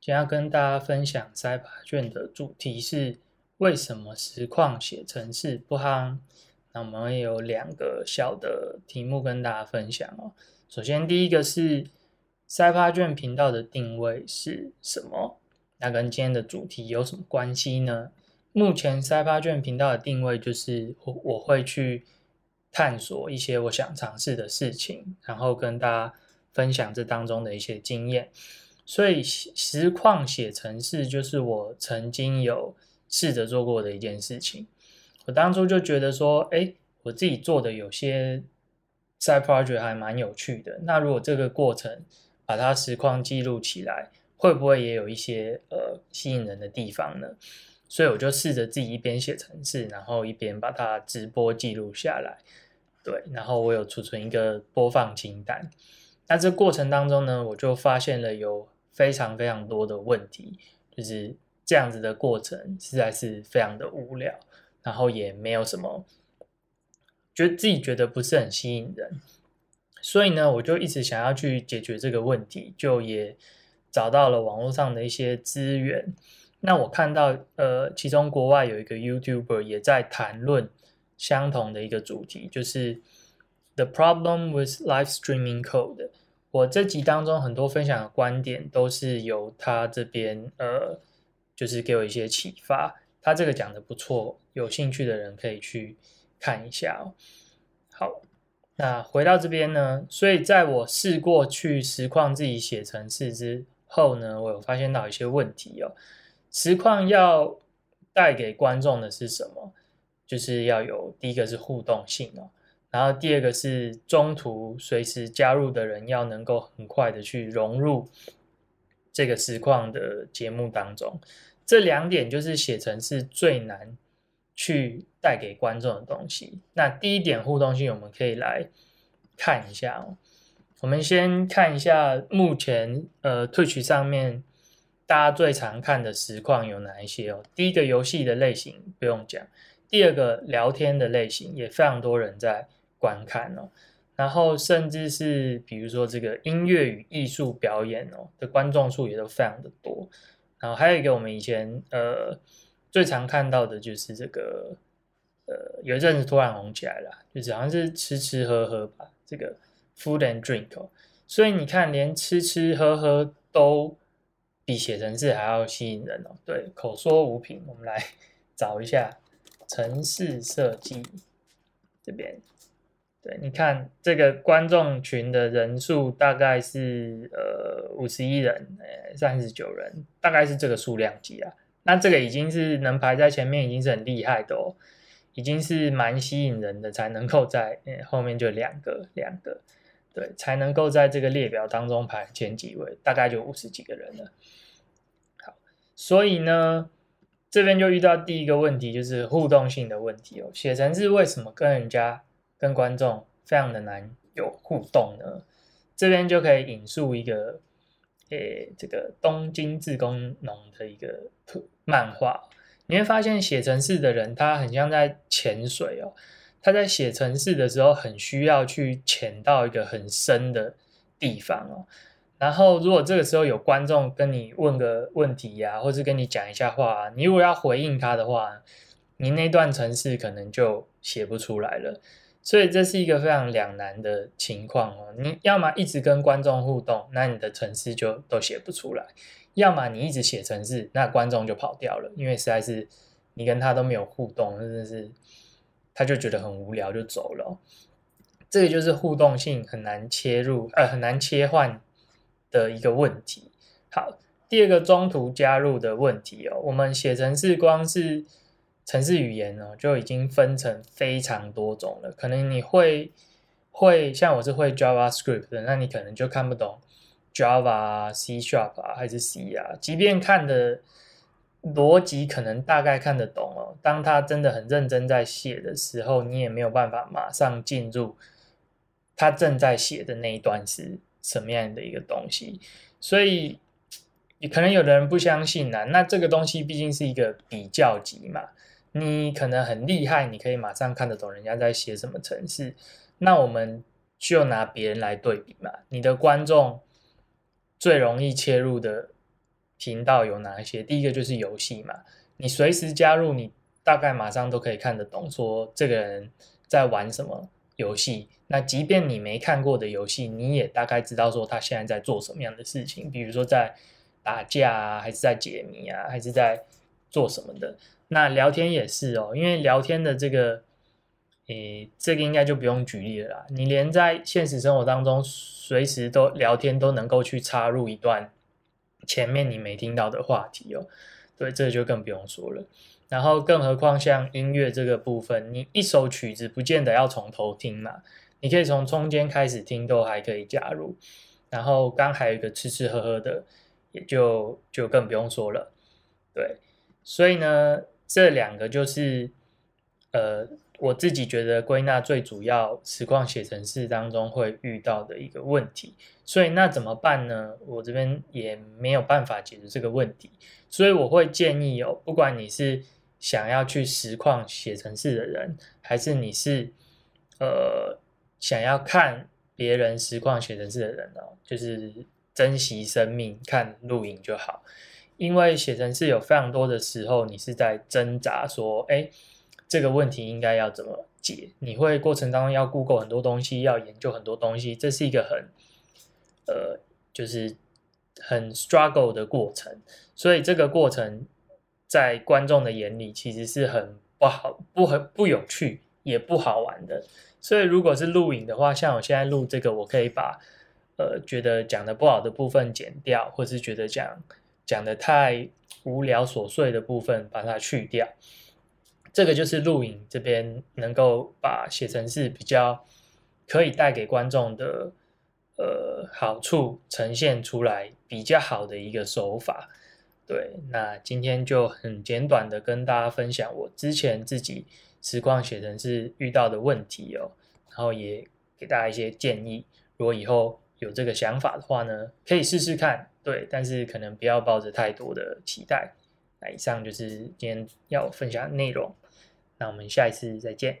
今天要跟大家分享塞巴卷的主题是为什么实况写程式不夯？那我们有两个小的题目跟大家分享哦。首先，第一个是塞巴卷频道的定位是什么？那跟今天的主题有什么关系呢？目前塞巴卷频道的定位就是我我会去探索一些我想尝试的事情，然后跟大家分享这当中的一些经验。所以实况写程式就是我曾经有试着做过的一件事情。我当初就觉得说，哎，我自己做的有些 side project 还蛮有趣的。那如果这个过程把它实况记录起来，会不会也有一些呃吸引人的地方呢？所以我就试着自己一边写程式，然后一边把它直播记录下来。对，然后我有储存一个播放清单。那这过程当中呢，我就发现了有。非常非常多的问题，就是这样子的过程实在是非常的无聊，然后也没有什么，觉得自己觉得不是很吸引人，所以呢，我就一直想要去解决这个问题，就也找到了网络上的一些资源。那我看到，呃，其中国外有一个 YouTuber 也在谈论相同的一个主题，就是 The problem with live streaming code。我这集当中很多分享的观点都是由他这边呃，就是给我一些启发。他这个讲的不错，有兴趣的人可以去看一下哦。好，那回到这边呢，所以在我试过去实况自己写程式之后呢，我有发现到一些问题哦。实况要带给观众的是什么？就是要有第一个是互动性哦。然后第二个是中途随时加入的人要能够很快的去融入这个实况的节目当中，这两点就是写成是最难去带给观众的东西。那第一点互动性，我们可以来看一下哦。我们先看一下目前呃 Twitch 上面大家最常看的实况有哪一些哦。第一个游戏的类型不用讲，第二个聊天的类型也非常多人在。观看哦，然后甚至是比如说这个音乐与艺术表演哦的观众数也都非常的多，然后还有一个我们以前呃最常看到的就是这个呃有一阵子突然红起来了，就是好像是吃吃喝喝吧，这个 food and drink 哦，所以你看连吃吃喝喝都比写程式还要吸引人哦，对，口说无凭，我们来 找一下城市设计这边。对，你看这个观众群的人数大概是呃五十一人，呃三十九人，大概是这个数量级啊。那这个已经是能排在前面，已经是很厉害的哦，已经是蛮吸引人的，才能够在后面就两个两个，对，才能够在这个列表当中排前几位，大概就五十几个人了。好，所以呢，这边就遇到第一个问题，就是互动性的问题哦。写成是为什么跟人家？跟观众非常的难有互动呢，这边就可以引述一个，诶，这个东京自工农的一个漫画，你会发现写城市的人他很像在潜水哦，他在写城市的时候很需要去潜到一个很深的地方哦，然后如果这个时候有观众跟你问个问题呀，或是跟你讲一下话，你如果要回应他的话，你那段城市可能就写不出来了。所以这是一个非常两难的情况哦。你要么一直跟观众互动，那你的程式就都写不出来；要么你一直写程式，那观众就跑掉了，因为实在是你跟他都没有互动，真的是他就觉得很无聊就走了。这个就是互动性很难切入，呃，很难切换的一个问题。好，第二个中途加入的问题哦，我们写程式光是。城市语言呢，就已经分成非常多种了。可能你会会像我是会 JavaScript 的，那你可能就看不懂 Java、C Sharp 啊，还是 C 啊。即便看的逻辑可能大概看得懂哦，当他真的很认真在写的时候，你也没有办法马上进入他正在写的那一段是什么样的一个东西。所以，你可能有的人不相信啊。那这个东西毕竟是一个比较级嘛。你可能很厉害，你可以马上看得懂人家在写什么程式。那我们就拿别人来对比嘛。你的观众最容易切入的频道有哪一些？第一个就是游戏嘛，你随时加入，你大概马上都可以看得懂，说这个人在玩什么游戏。那即便你没看过的游戏，你也大概知道说他现在在做什么样的事情，比如说在打架啊，还是在解谜啊，还是在做什么的。那聊天也是哦，因为聊天的这个，诶，这个应该就不用举例了啦。你连在现实生活当中随时都聊天都能够去插入一段前面你没听到的话题哦，对，这就更不用说了。然后更何况像音乐这个部分，你一首曲子不见得要从头听嘛。你可以从中间开始听，都还可以加入。然后刚还有一个吃吃喝喝的，也就就更不用说了。对，所以呢，这两个就是呃，我自己觉得归纳最主要实况写程式当中会遇到的一个问题。所以那怎么办呢？我这边也没有办法解决这个问题。所以我会建议哦，不管你是想要去实况写程式的人，还是你是呃。想要看别人实况写程式的人哦，就是珍惜生命，看录影就好。因为写程式有非常多的时候，你是在挣扎，说，哎，这个问题应该要怎么解？你会过程当中要 Google 很多东西，要研究很多东西，这是一个很，呃，就是很 struggle 的过程。所以这个过程在观众的眼里，其实是很不好、不很不有趣，也不好玩的。所以，如果是录影的话，像我现在录这个，我可以把呃觉得讲的不好的部分剪掉，或是觉得讲讲的太无聊琐碎的部分把它去掉。这个就是录影这边能够把写成是比较可以带给观众的呃好处呈现出来比较好的一个手法。对，那今天就很简短的跟大家分享我之前自己。实况写成是遇到的问题哦，然后也给大家一些建议。如果以后有这个想法的话呢，可以试试看。对，但是可能不要抱着太多的期待。那以上就是今天要分享的内容。那我们下一次再见。